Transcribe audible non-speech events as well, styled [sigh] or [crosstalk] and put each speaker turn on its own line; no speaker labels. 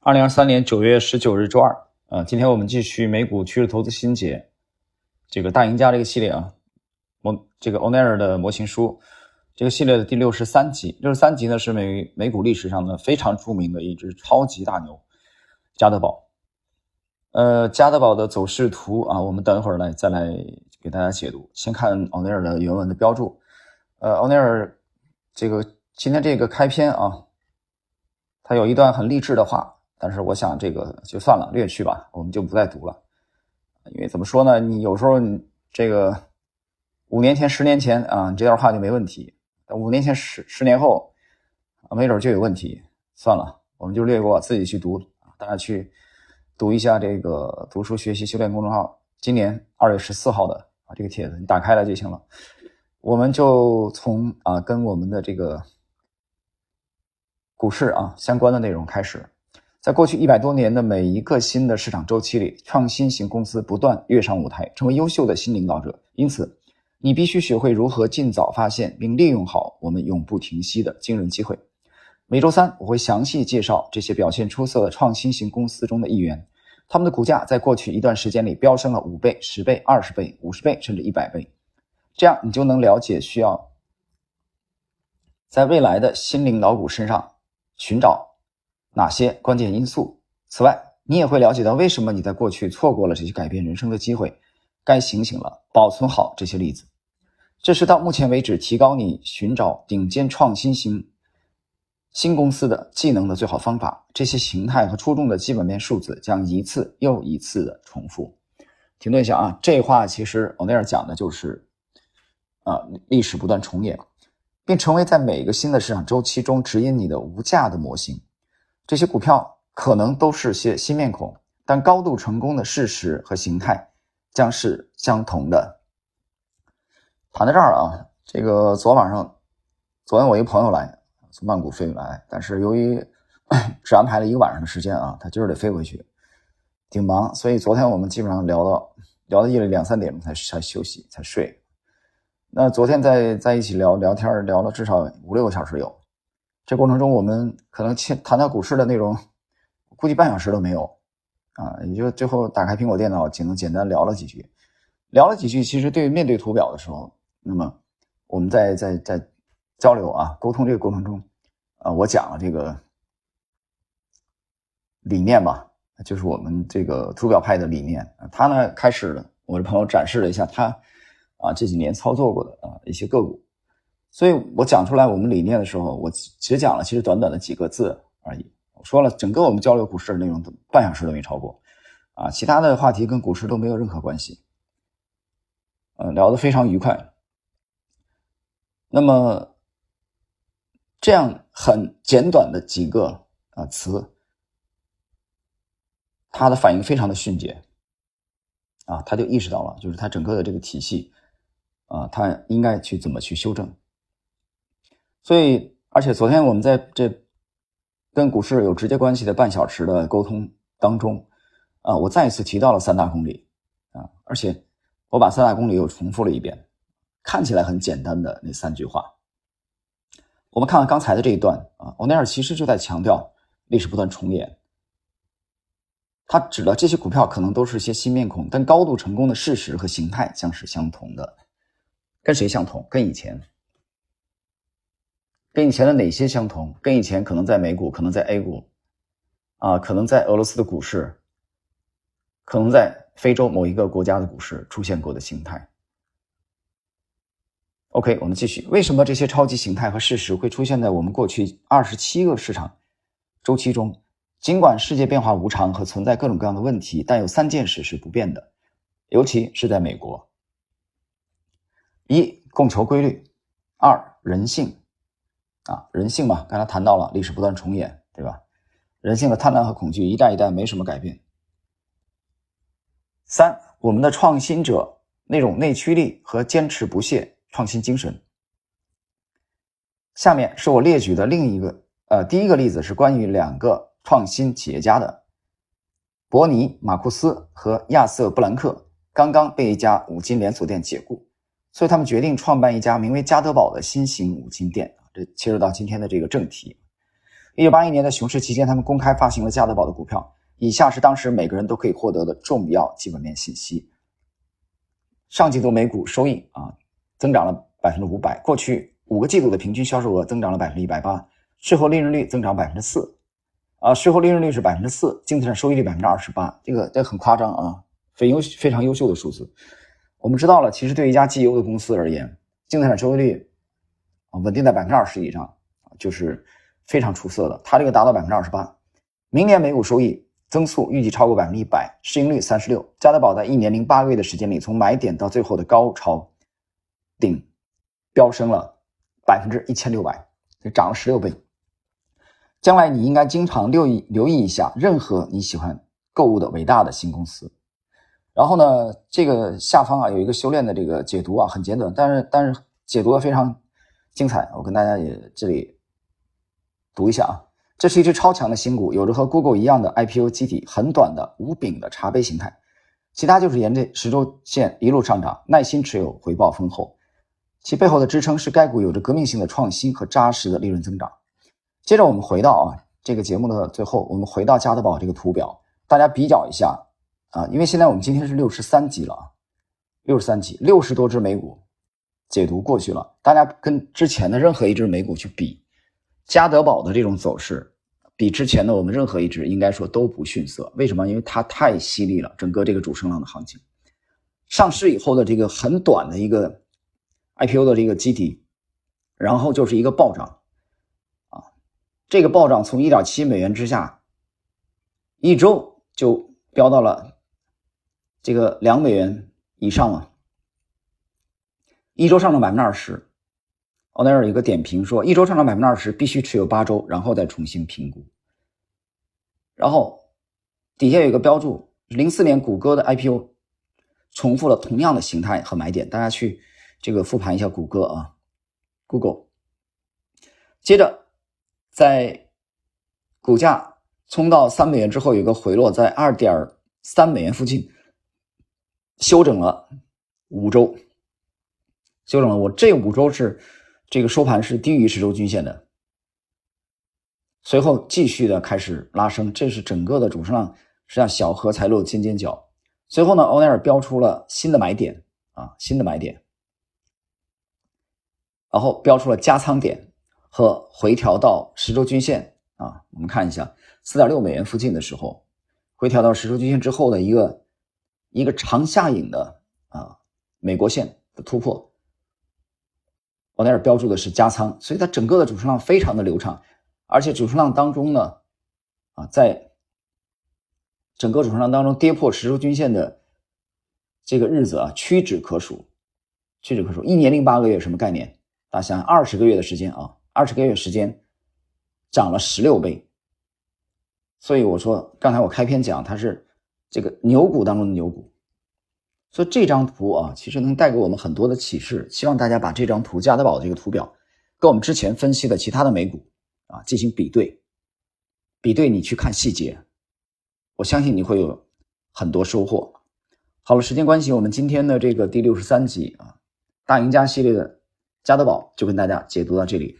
二零二三年九月十九日周二，呃，今天我们继续美股趋势投资新解，这个大赢家这个系列啊，模这个欧奈尔的模型书，这个系列的第六十三集，六十三集呢是美美股历史上呢非常著名的一只超级大牛，加德堡。呃，加德堡的走势图啊，我们等一会儿来再来给大家解读。先看欧奈尔的原文的标注，呃，欧奈尔这个今天这个开篇啊，他有一段很励志的话。但是我想这个就算了，略去吧，我们就不再读了。因为怎么说呢？你有时候你这个五年前、十年前啊，你这段话就没问题；五年前、十十年后啊，没准就有问题。算了，我们就略过，自己去读。大家去读一下这个读书学习修炼公众号，今年二月十四号的啊这个帖子，你打开了就行了。我们就从啊跟我们的这个股市啊相关的内容开始。在过去一百多年的每一个新的市场周期里，创新型公司不断跃上舞台，成为优秀的新领导者。因此，你必须学会如何尽早发现并利用好我们永不停息的惊人机会。每周三，我会详细介绍这些表现出色的创新型公司中的一员，他们的股价在过去一段时间里飙升了五倍、十倍、二十倍、五十倍，甚至一百倍。这样，你就能了解需要在未来的新领导股身上寻找。哪些关键因素？此外，你也会了解到为什么你在过去错过了这些改变人生的机会。该醒醒了，保存好这些例子。这是到目前为止提高你寻找顶尖创新型新公司的技能的最好方法。这些形态和出众的基本面数字将一次又一次的重复。停顿一下啊，这话其实欧内尔讲的就是啊，历史不断重演，并成为在每个新的市场周期中指引你的无价的模型。这些股票可能都是些新面孔，但高度成功的事实和形态将是相同的。谈到这儿啊，这个昨晚上，昨天我一朋友来从曼谷飞来，但是由于 [coughs] 只安排了一个晚上的时间啊，他今儿得飞回去，挺忙，所以昨天我们基本上聊到聊到夜里两三点钟才才休息才睡。那昨天在在一起聊聊天聊了至少五六个小时有。这过程中，我们可能谈谈到股市的内容，估计半小时都没有，啊，也就最后打开苹果电脑，仅能简单聊了几句，聊了几句。其实对面对图表的时候，那么我们在在在交流啊沟通这个过程中，啊，我讲了这个理念吧，就是我们这个图表派的理念。他呢开始了，我的朋友展示了一下他啊这几年操作过的啊一些个股。所以我讲出来我们理念的时候，我只讲了其实短短的几个字而已。我说了整个我们交流股市的内容都半小时都没超过，啊，其他的话题跟股市都没有任何关系，嗯，聊得非常愉快。那么这样很简短的几个啊词，他的反应非常的迅捷，啊，他就意识到了，就是他整个的这个体系，啊，他应该去怎么去修正。所以，而且昨天我们在这跟股市有直接关系的半小时的沟通当中，啊，我再一次提到了三大公理，啊，而且我把三大公理又重复了一遍，看起来很简单的那三句话。我们看看刚才的这一段啊，欧奈尔其实就在强调历史不断重演，他指的这些股票可能都是一些新面孔，但高度成功的事实和形态将是相同的，跟谁相同？跟以前。跟以前的哪些相同？跟以前可能在美股，可能在 A 股，啊，可能在俄罗斯的股市，可能在非洲某一个国家的股市出现过的形态。OK，我们继续。为什么这些超级形态和事实会出现在我们过去二十七个市场周期中？尽管世界变化无常和存在各种各样的问题，但有三件事是不变的，尤其是在美国：一、供求规律；二、人性。啊，人性嘛，刚才谈到了历史不断重演，对吧？人性的贪婪和恐惧一代一代没什么改变。三，我们的创新者那种内驱力和坚持不懈创新精神。下面是我列举的另一个，呃，第一个例子是关于两个创新企业家的，伯尼·马库斯和亚瑟·布兰克，刚刚被一家五金连锁店解雇，所以他们决定创办一家名为加德堡的新型五金店。切入到今天的这个正题，一九八一年的熊市期间，他们公开发行了加德堡的股票。以下是当时每个人都可以获得的重要基本面信息：上季度每股收益啊增长了百分之五百，过去五个季度的平均销售额增长了百分之一百八，税后利润率增长百分之四，啊，税后利润率是百分之四，净资产收益率百分之二十八，这个这很夸张啊，非优非常优秀的数字。我们知道了，其实对于一家绩优的公司而言，净资产收益率啊稳定在百分之二十以上就是非常出色的。它这个达到百分之二十八，明年每股收益。增速预计超过百分之一百，市盈率三十六。加德宝在一年零八个月的时间里，从买点到最后的高潮顶，飙升了百分之一千六百，就涨了十六倍。将来你应该经常留意留意一下任何你喜欢购物的伟大的新公司。然后呢，这个下方啊有一个修炼的这个解读啊，很简短，但是但是解读的非常精彩。我跟大家也这里读一下啊。这是一只超强的新股，有着和 Google 一样的 IPO 基底，很短的无柄的茶杯形态。其他就是沿着十周线一路上涨，耐心持有，回报丰厚。其背后的支撑是该股有着革命性的创新和扎实的利润增长。接着我们回到啊这个节目的最后，我们回到加德宝这个图表，大家比较一下啊，因为现在我们今天是六十三级了啊，六十三级，六十多只美股解读过去了，大家跟之前的任何一只美股去比。加德堡的这种走势，比之前的我们任何一只应该说都不逊色。为什么？因为它太犀利了，整个这个主升浪的行情，上市以后的这个很短的一个 IPO 的这个基底，然后就是一个暴涨，啊，这个暴涨从一点七美元之下，一周就飙到了这个两美元以上啊，一周上涨百分之二十。奥尼尔有个点评说，一周上涨百分之二十，必须持有八周，然后再重新评估。然后底下有一个标注，零四年谷歌的 IPO 重复了同样的形态和买点，大家去这个复盘一下谷歌啊，Google。接着在股价冲到三美元之后，有个回落，在二点三美元附近休整了五周，休整了我这五周是。这个收盘是低于十周均线的，随后继续的开始拉升，这是整个的主升浪实际上小荷才露尖尖角。随后呢，欧奈尔标出了新的买点啊，新的买点，然后标出了加仓点和回调到十周均线啊，我们看一下四点六美元附近的时候，回调到十周均线之后的一个一个长下影的啊美国线的突破。我那儿标注的是加仓，所以它整个的主升浪非常的流畅，而且主升浪当中呢，啊，在整个主升浪当中跌破十周均线的这个日子啊，屈指可数，屈指可数。一年零八个月什么概念？大家想，二十个月的时间啊，二十个月时间涨了十六倍。所以我说，刚才我开篇讲它是这个牛股当中的牛股。所以这张图啊，其实能带给我们很多的启示。希望大家把这张图加德堡这个图表，跟我们之前分析的其他的美股啊进行比对，比对你去看细节，我相信你会有很多收获。好了，时间关系，我们今天的这个第六十三集啊，大赢家系列的加德堡就跟大家解读到这里。